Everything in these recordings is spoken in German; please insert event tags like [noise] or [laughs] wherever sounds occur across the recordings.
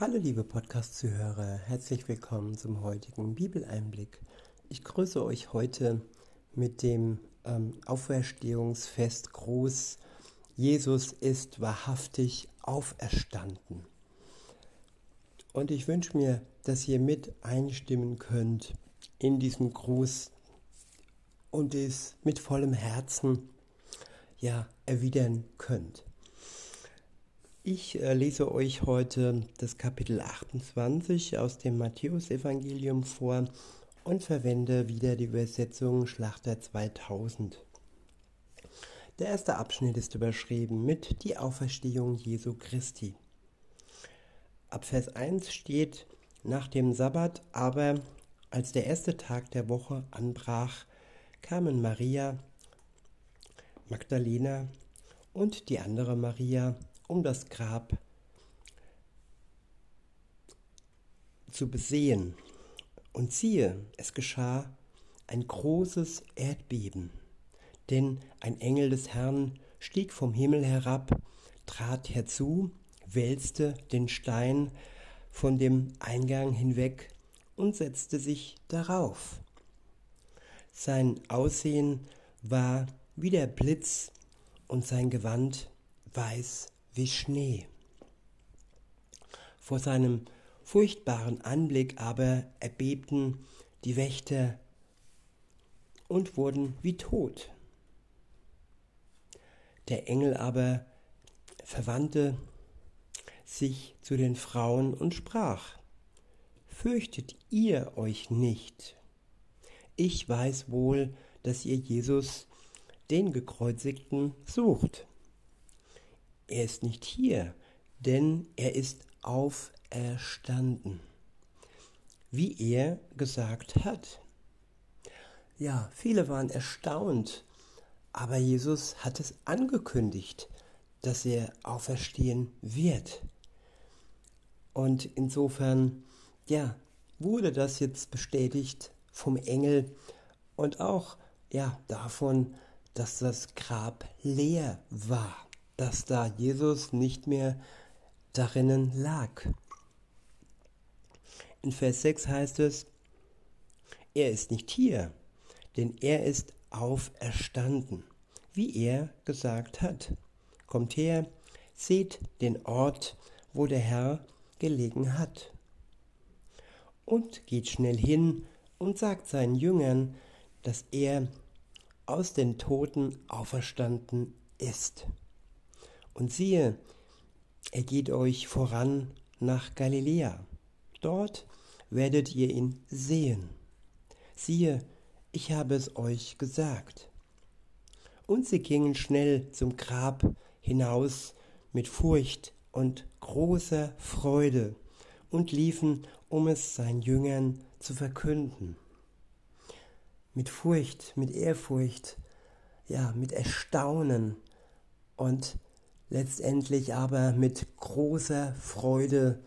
Hallo liebe Podcast-Zuhörer, herzlich willkommen zum heutigen Bibeleinblick. Ich grüße euch heute mit dem ähm, Auferstehungsfest Groß. Jesus ist wahrhaftig auferstanden. Und ich wünsche mir, dass ihr mit einstimmen könnt in diesen Gruß und es mit vollem Herzen ja erwidern könnt. Ich äh, lese euch heute das Kapitel 28 aus dem Matthäusevangelium vor und verwende wieder die Übersetzung Schlachter 2000. Der erste Abschnitt ist überschrieben mit Die Auferstehung Jesu Christi. Ab Vers 1 steht, nach dem Sabbat aber, als der erste Tag der Woche anbrach, kamen Maria, Magdalena und die andere Maria um das Grab zu besehen. Und siehe, es geschah ein großes Erdbeben, denn ein Engel des Herrn stieg vom Himmel herab, trat herzu, wälzte den Stein von dem Eingang hinweg und setzte sich darauf. Sein Aussehen war wie der Blitz und sein Gewand weiß wie Schnee. Vor seinem furchtbaren Anblick aber erbebten die Wächter und wurden wie tot. Der Engel aber verwandte sich zu den Frauen und sprach, Fürchtet ihr euch nicht. Ich weiß wohl, dass ihr Jesus, den Gekreuzigten, sucht. Er ist nicht hier, denn er ist auferstanden, wie er gesagt hat. Ja, viele waren erstaunt, aber Jesus hat es angekündigt, dass er auferstehen wird. Und insofern, ja, wurde das jetzt bestätigt vom Engel und auch, ja, davon, dass das Grab leer war dass da Jesus nicht mehr darinnen lag. In Vers 6 heißt es, er ist nicht hier, denn er ist auferstanden, wie er gesagt hat. Kommt her, seht den Ort, wo der Herr gelegen hat. Und geht schnell hin und sagt seinen Jüngern, dass er aus den Toten auferstanden ist. Und siehe, er geht euch voran nach Galiläa. Dort werdet ihr ihn sehen. Siehe, ich habe es euch gesagt. Und sie gingen schnell zum Grab hinaus mit Furcht und großer Freude und liefen, um es seinen Jüngern zu verkünden. Mit Furcht, mit Ehrfurcht, ja, mit Erstaunen und Letztendlich aber mit großer Freude,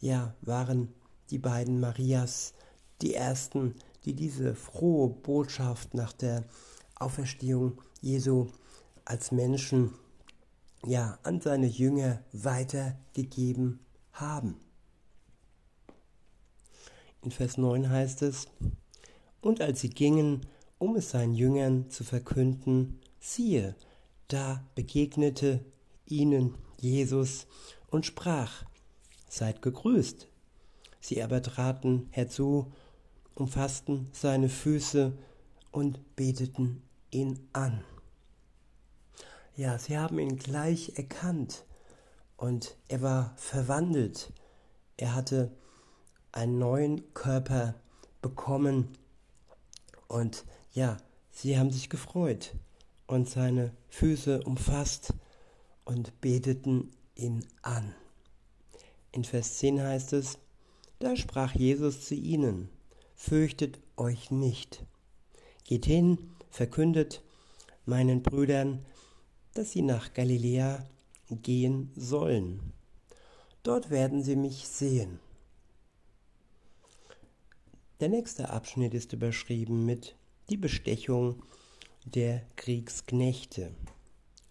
ja, waren die beiden Marias die ersten, die diese frohe Botschaft nach der Auferstehung Jesu als Menschen ja an seine Jünger weitergegeben haben. In Vers 9 heißt es, und als sie gingen, um es seinen Jüngern zu verkünden, siehe, da begegnete ihnen Jesus und sprach, Seid gegrüßt. Sie aber traten herzu, umfassten seine Füße und beteten ihn an. Ja, sie haben ihn gleich erkannt und er war verwandelt. Er hatte einen neuen Körper bekommen und ja, sie haben sich gefreut und seine Füße umfasst und beteten ihn an. In Vers 10 heißt es, da sprach Jesus zu ihnen, fürchtet euch nicht. Geht hin, verkündet meinen Brüdern, dass sie nach Galiläa gehen sollen. Dort werden sie mich sehen. Der nächste Abschnitt ist überschrieben mit die Bestechung der Kriegsknechte.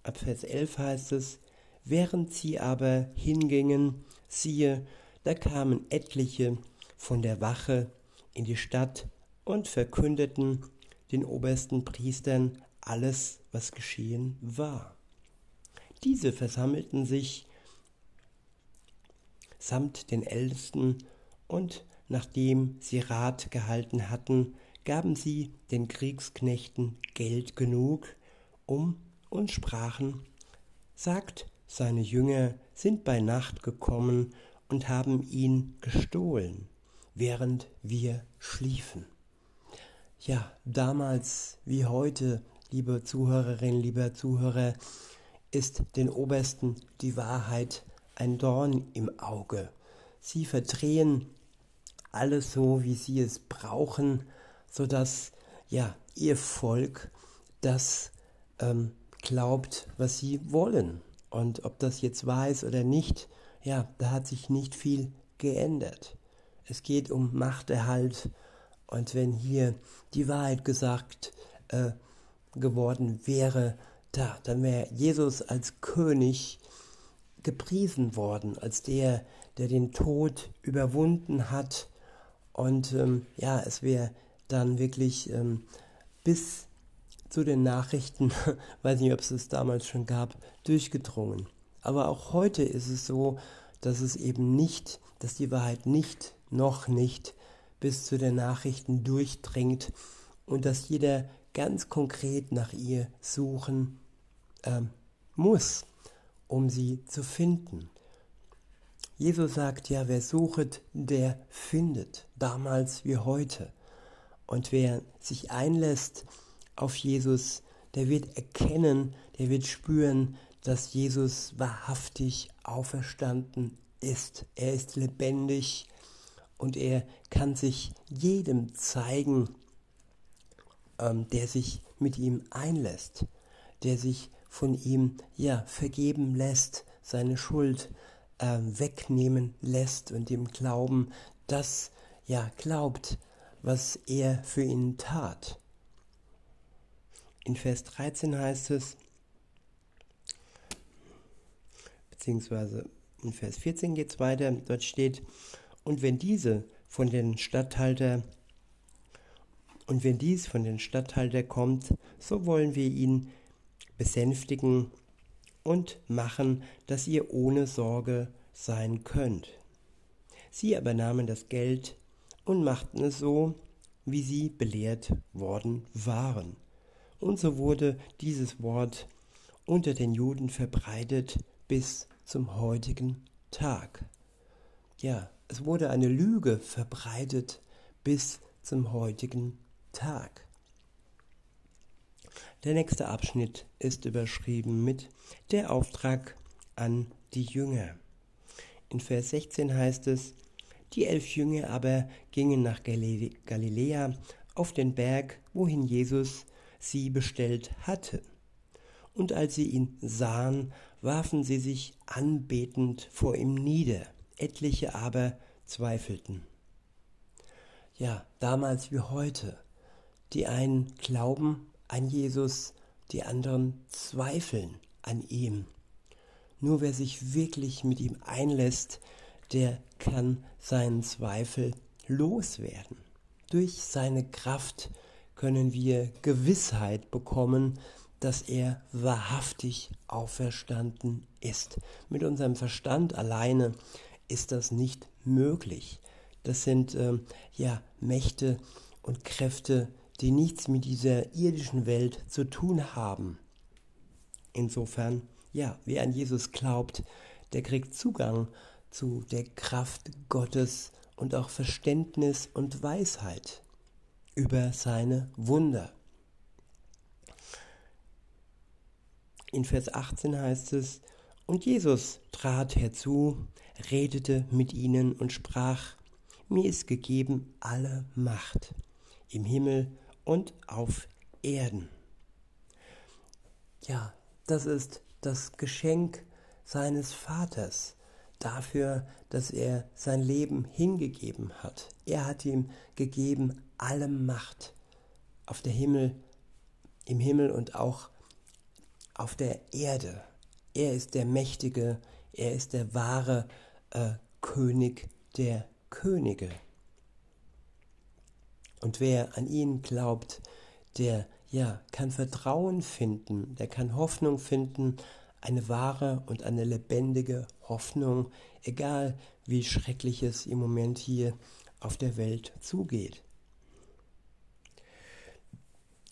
Ab Vers 11 heißt es, während sie aber hingingen, siehe, da kamen etliche von der Wache in die Stadt und verkündeten den obersten Priestern alles, was geschehen war. Diese versammelten sich samt den Ältesten und nachdem sie Rat gehalten hatten, gaben sie den Kriegsknechten Geld genug, um und sprachen, sagt, seine Jünger sind bei Nacht gekommen und haben ihn gestohlen, während wir schliefen. Ja, damals wie heute, liebe Zuhörerinnen, lieber Zuhörer, ist den Obersten die Wahrheit ein Dorn im Auge. Sie verdrehen alles so, wie sie es brauchen, sodass ja ihr Volk das ähm, glaubt, was sie wollen. Und ob das jetzt ist oder nicht, ja, da hat sich nicht viel geändert. Es geht um Machterhalt. Und wenn hier die Wahrheit gesagt äh, geworden wäre, da, dann wäre Jesus als König gepriesen worden, als der, der den Tod überwunden hat. Und ähm, ja, es wäre dann wirklich ähm, bis zu den Nachrichten, [laughs] weiß nicht, ob es es damals schon gab, durchgedrungen. Aber auch heute ist es so, dass es eben nicht, dass die Wahrheit nicht, noch nicht bis zu den Nachrichten durchdringt und dass jeder ganz konkret nach ihr suchen ähm, muss, um sie zu finden. Jesus sagt ja, wer suchet, der findet, damals wie heute. Und wer sich einlässt auf Jesus, der wird erkennen, der wird spüren, dass Jesus wahrhaftig auferstanden ist. Er ist lebendig und er kann sich jedem zeigen, ähm, der sich mit ihm einlässt, der sich von ihm ja vergeben lässt, seine Schuld äh, wegnehmen lässt und ihm glauben, dass ja glaubt, was er für ihn tat. In Vers 13 heißt es, beziehungsweise in Vers 14 geht es weiter, dort steht, und wenn diese von den Statthalter und wenn dies von den Statthalter kommt, so wollen wir ihn besänftigen und machen, dass ihr ohne Sorge sein könnt. Sie aber nahmen das Geld und machten es so, wie sie belehrt worden waren. Und so wurde dieses Wort unter den Juden verbreitet bis zum heutigen Tag. Ja, es wurde eine Lüge verbreitet bis zum heutigen Tag. Der nächste Abschnitt ist überschrieben mit der Auftrag an die Jünger. In Vers 16 heißt es, die elf Jünger aber gingen nach Galiläa auf den Berg, wohin Jesus sie bestellt hatte. Und als sie ihn sahen, warfen sie sich anbetend vor ihm nieder, etliche aber zweifelten. Ja, damals wie heute, die einen glauben an Jesus, die anderen zweifeln an ihm. Nur wer sich wirklich mit ihm einlässt, der kann seinen Zweifel loswerden. Durch seine Kraft können wir Gewissheit bekommen, dass er wahrhaftig auferstanden ist. Mit unserem Verstand alleine ist das nicht möglich. Das sind ähm, ja Mächte und Kräfte, die nichts mit dieser irdischen Welt zu tun haben. Insofern, ja, wer an Jesus glaubt, der kriegt Zugang zu der Kraft Gottes und auch Verständnis und Weisheit über seine Wunder. In Vers 18 heißt es, und Jesus trat herzu, redete mit ihnen und sprach, mir ist gegeben alle Macht im Himmel und auf Erden. Ja, das ist das Geschenk seines Vaters dafür, dass er sein Leben hingegeben hat. Er hat ihm gegeben alle Macht auf der Himmel, im Himmel und auch auf der Erde. Er ist der Mächtige, er ist der wahre äh, König der Könige. Und wer an ihn glaubt, der ja kann Vertrauen finden, der kann Hoffnung finden, eine wahre und eine lebendige Hoffnung, egal wie schrecklich es im Moment hier auf der Welt zugeht.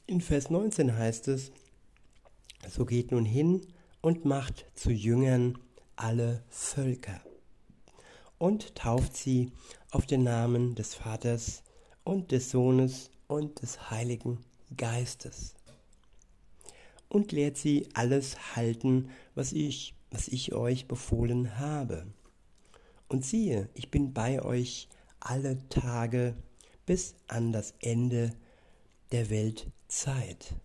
In Vers 19 heißt es, so geht nun hin und macht zu Jüngern alle Völker und tauft sie auf den Namen des Vaters und des Sohnes und des Heiligen Geistes und lehrt sie alles halten, was ich, was ich euch befohlen habe. Und siehe, ich bin bei euch alle Tage bis an das Ende der Weltzeit.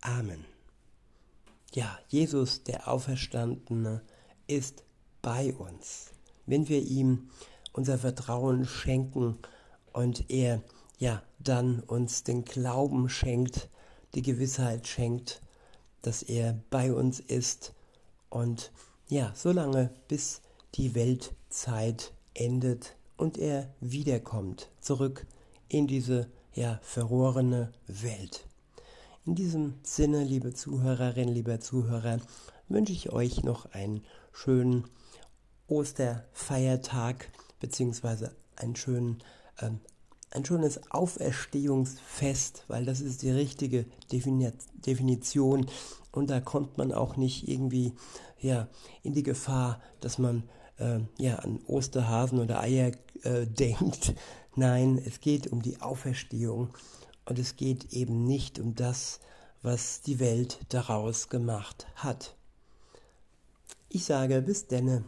Amen. Ja, Jesus, der Auferstandene, ist bei uns. Wenn wir ihm unser Vertrauen schenken und er ja dann uns den Glauben schenkt, die Gewissheit schenkt, dass er bei uns ist und ja, solange bis die Weltzeit endet und er wiederkommt, zurück in diese ja verlorene Welt. In diesem Sinne, liebe Zuhörerinnen, lieber Zuhörer, wünsche ich euch noch einen schönen Osterfeiertag beziehungsweise einen schönen ähm, ein schönes Auferstehungsfest, weil das ist die richtige Definition und da kommt man auch nicht irgendwie ja, in die Gefahr, dass man äh, ja, an Osterhasen oder Eier äh, [laughs] denkt. Nein, es geht um die Auferstehung und es geht eben nicht um das, was die Welt daraus gemacht hat. Ich sage bis denne.